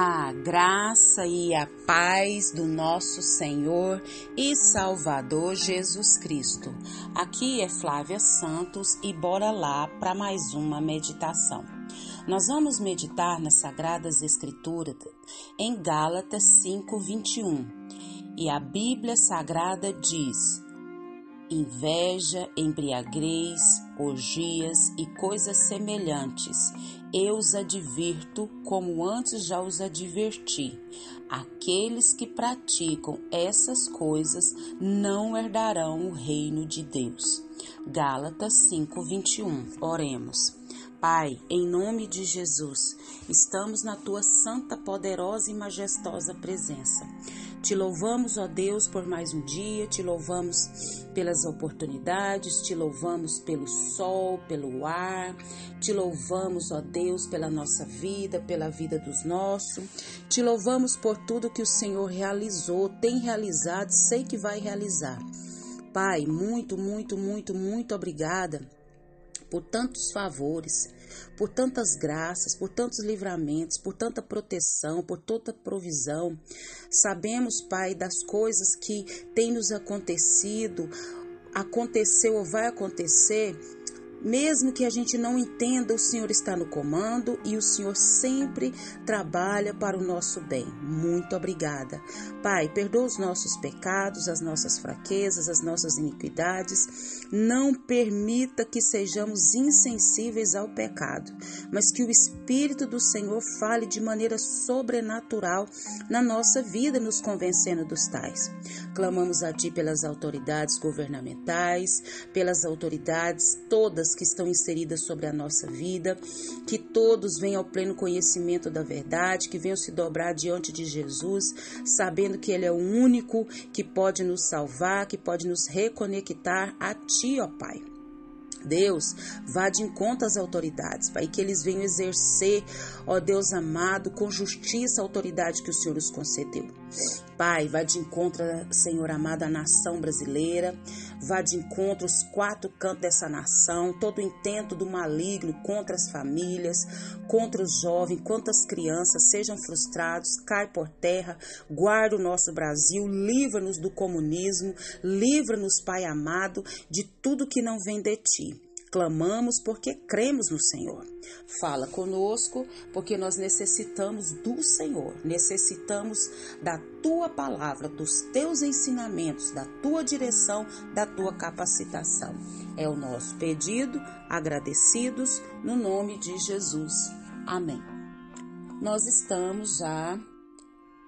A graça e a paz do nosso Senhor e Salvador Jesus Cristo. Aqui é Flávia Santos e bora lá para mais uma meditação. Nós vamos meditar nas Sagradas Escrituras em Gálatas 5:21. E a Bíblia Sagrada diz: inveja, embriaguez, orgias e coisas semelhantes. Eu os advirto, como antes já os adverti. Aqueles que praticam essas coisas não herdarão o reino de Deus. Gálatas 5:21. Oremos. Pai, em nome de Jesus, estamos na tua santa, poderosa e majestosa presença. Te louvamos, ó Deus, por mais um dia, te louvamos pelas oportunidades, te louvamos pelo sol, pelo ar, te louvamos, ó Deus, pela nossa vida, pela vida dos nossos, te louvamos por tudo que o Senhor realizou, tem realizado, sei que vai realizar. Pai, muito, muito, muito, muito obrigada por tantos favores, por tantas graças, por tantos livramentos, por tanta proteção, por toda provisão. Sabemos, Pai, das coisas que têm nos acontecido, aconteceu ou vai acontecer mesmo que a gente não entenda, o Senhor está no comando e o Senhor sempre trabalha para o nosso bem. Muito obrigada. Pai, perdoa os nossos pecados, as nossas fraquezas, as nossas iniquidades. Não permita que sejamos insensíveis ao pecado, mas que o Espírito do Senhor fale de maneira sobrenatural na nossa vida, nos convencendo dos tais. Clamamos a Ti pelas autoridades governamentais, pelas autoridades todas que estão inseridas sobre a nossa vida, que todos venham ao pleno conhecimento da verdade, que venham se dobrar diante de Jesus, sabendo que Ele é o único que pode nos salvar, que pode nos reconectar a Ti, ó Pai. Deus, vá de encontro às autoridades, Pai, que eles venham exercer, ó Deus amado, com justiça a autoridade que o Senhor nos concedeu. Pai, vá de encontro, Senhor amado, à nação brasileira, vá de encontro aos quatro cantos dessa nação, todo o intento do maligno contra as famílias, contra os jovens, contra as crianças, sejam frustrados, cai por terra, guarda o nosso Brasil, livra-nos do comunismo, livra-nos, Pai amado, de tudo que não vem de Ti. Clamamos porque cremos no Senhor. Fala conosco porque nós necessitamos do Senhor, necessitamos da tua palavra, dos teus ensinamentos, da tua direção, da tua capacitação. É o nosso pedido, agradecidos no nome de Jesus. Amém. Nós estamos já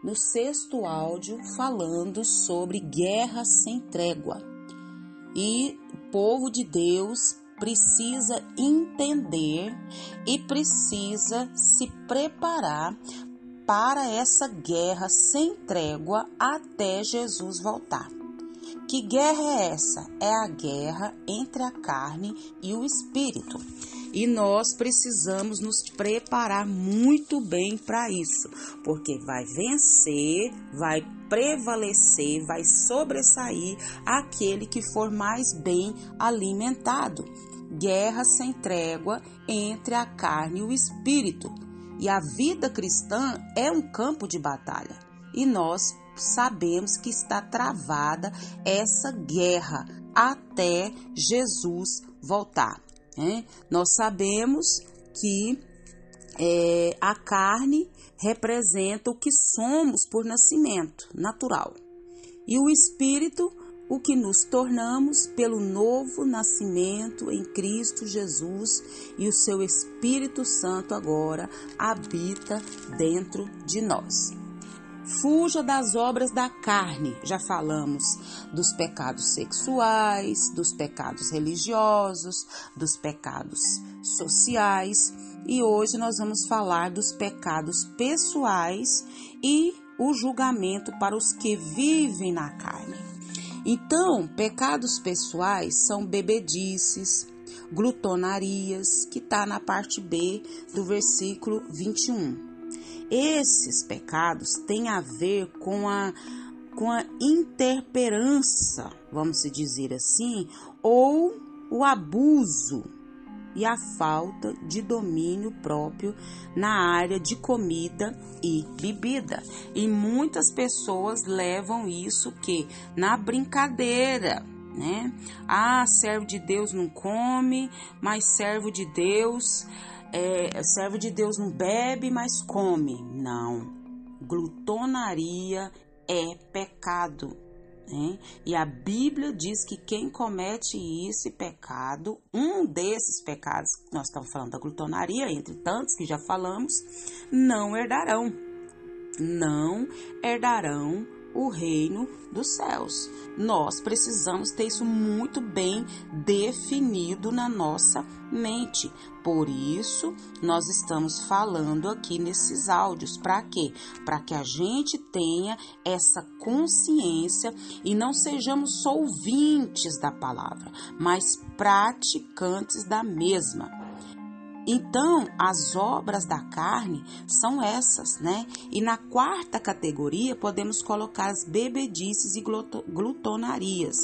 no sexto áudio falando sobre guerra sem trégua. E o povo de Deus precisa entender e precisa se preparar para essa guerra sem trégua até Jesus voltar. Que guerra é essa? É a guerra entre a carne e o espírito. E nós precisamos nos preparar muito bem para isso, porque vai vencer, vai prevalecer, vai sobressair aquele que for mais bem alimentado. Guerra sem trégua entre a carne e o espírito. E a vida cristã é um campo de batalha. E nós sabemos que está travada essa guerra até Jesus voltar. Né? Nós sabemos que é, a carne representa o que somos por nascimento natural e o espírito o que nos tornamos pelo novo nascimento em Cristo Jesus e o seu Espírito Santo agora habita dentro de nós. Fuja das obras da carne. Já falamos dos pecados sexuais, dos pecados religiosos, dos pecados sociais e hoje nós vamos falar dos pecados pessoais e o julgamento para os que vivem na carne. Então, pecados pessoais são bebedices, glutonarias, que está na parte B do versículo 21. Esses pecados têm a ver com a, com a interperança, vamos dizer assim, ou o abuso e a falta de domínio próprio na área de comida e bebida. E muitas pessoas levam isso que na brincadeira, né? Ah, servo de Deus não come, mas servo de Deus, é, servo de Deus não bebe, mas come. Não. Glutonaria é pecado. Né? E a Bíblia diz que quem comete esse pecado, um desses pecados, nós estamos falando da glutonaria, entre tantos que já falamos, não herdarão. Não herdarão o reino dos céus. Nós precisamos ter isso muito bem definido na nossa mente. Por isso, nós estamos falando aqui nesses áudios. Para quê? Para que a gente tenha essa consciência e não sejamos só ouvintes da palavra, mas praticantes da mesma. Então, as obras da carne são essas, né? E na quarta categoria podemos colocar as bebedices e glutonarias.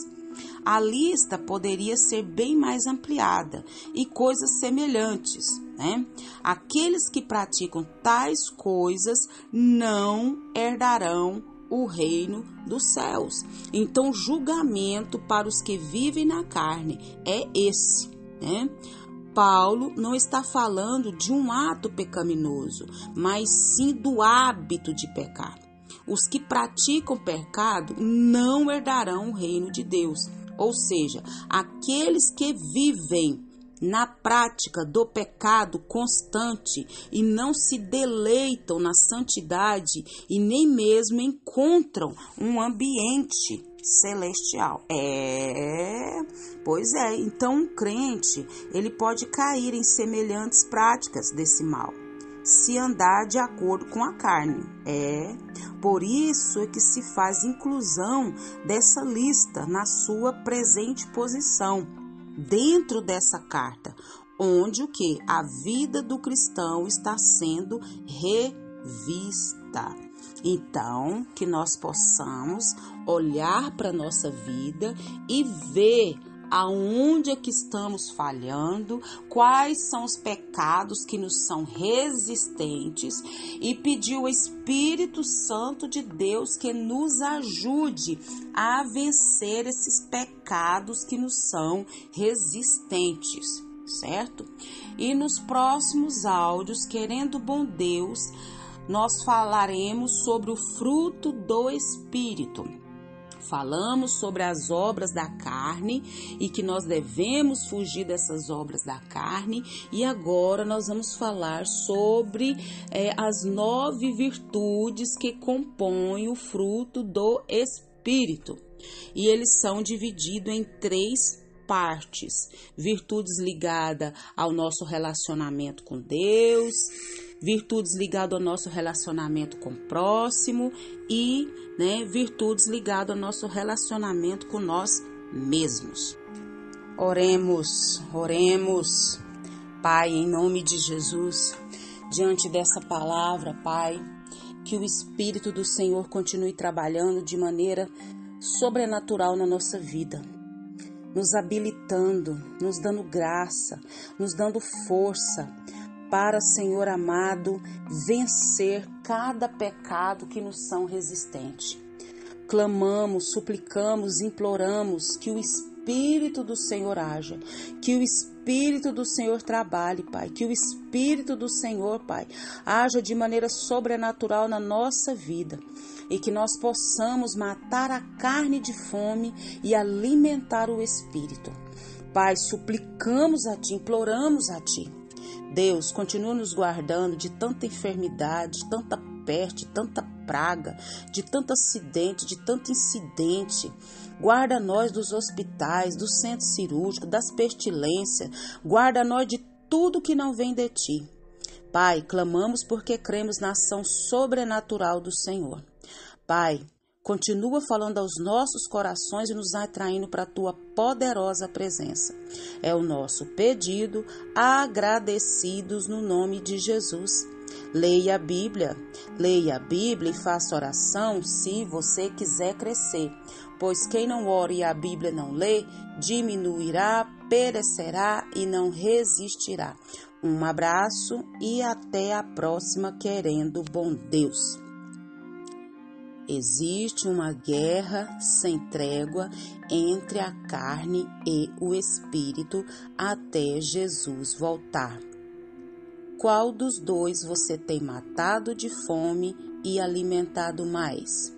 A lista poderia ser bem mais ampliada e coisas semelhantes, né? Aqueles que praticam tais coisas não herdarão o reino dos céus. Então, julgamento para os que vivem na carne é esse, né? Paulo não está falando de um ato pecaminoso, mas sim do hábito de pecar. Os que praticam pecado não herdarão o reino de Deus, ou seja, aqueles que vivem na prática do pecado constante e não se deleitam na santidade e nem mesmo encontram um ambiente celestial. É, pois é. Então, um crente, ele pode cair em semelhantes práticas desse mal, se andar de acordo com a carne. É, por isso é que se faz inclusão dessa lista na sua presente posição dentro dessa carta, onde o que a vida do cristão está sendo revista. Então, que nós possamos olhar para a nossa vida e ver aonde é que estamos falhando, quais são os pecados que nos são resistentes e pedir o Espírito Santo de Deus que nos ajude a vencer esses pecados que nos são resistentes, certo? E nos próximos áudios, querendo bom Deus, nós falaremos sobre o fruto do Espírito. Falamos sobre as obras da carne e que nós devemos fugir dessas obras da carne, e agora nós vamos falar sobre é, as nove virtudes que compõem o fruto do Espírito. E eles são divididos em três partes: virtudes ligadas ao nosso relacionamento com Deus, virtudes ligadas ao nosso relacionamento com o próximo e né, virtudes ligadas ao nosso relacionamento com nós mesmos. Oremos, oremos, Pai, em nome de Jesus, diante dessa palavra, Pai, que o Espírito do Senhor continue trabalhando de maneira sobrenatural na nossa vida nos habilitando, nos dando graça, nos dando força para, Senhor amado, vencer cada pecado que nos são resistente. Clamamos, suplicamos, imploramos que o Espírito do Senhor haja, que o Espírito do Senhor trabalhe, Pai, que o Espírito do Senhor, Pai, haja de maneira sobrenatural na nossa vida e que nós possamos matar a carne de fome e alimentar o espírito. Pai, suplicamos a Ti, imploramos a Ti. Deus, continua nos guardando de tanta enfermidade, de tanta peste, tanta praga, de tanto acidente, de tanto incidente. Guarda nós dos hospitais, do centro cirúrgico, das pestilências. Guarda nós de tudo que não vem de ti. Pai, clamamos porque cremos na ação sobrenatural do Senhor. Pai, continua falando aos nossos corações e nos atraindo para a tua poderosa presença. É o nosso pedido, agradecidos no nome de Jesus. Leia a Bíblia, leia a Bíblia e faça oração se você quiser crescer, Pois quem não ora e a Bíblia não lê, diminuirá, perecerá e não resistirá. Um abraço e até a próxima, querendo bom Deus. Existe uma guerra sem trégua entre a carne e o espírito até Jesus voltar. Qual dos dois você tem matado de fome e alimentado mais?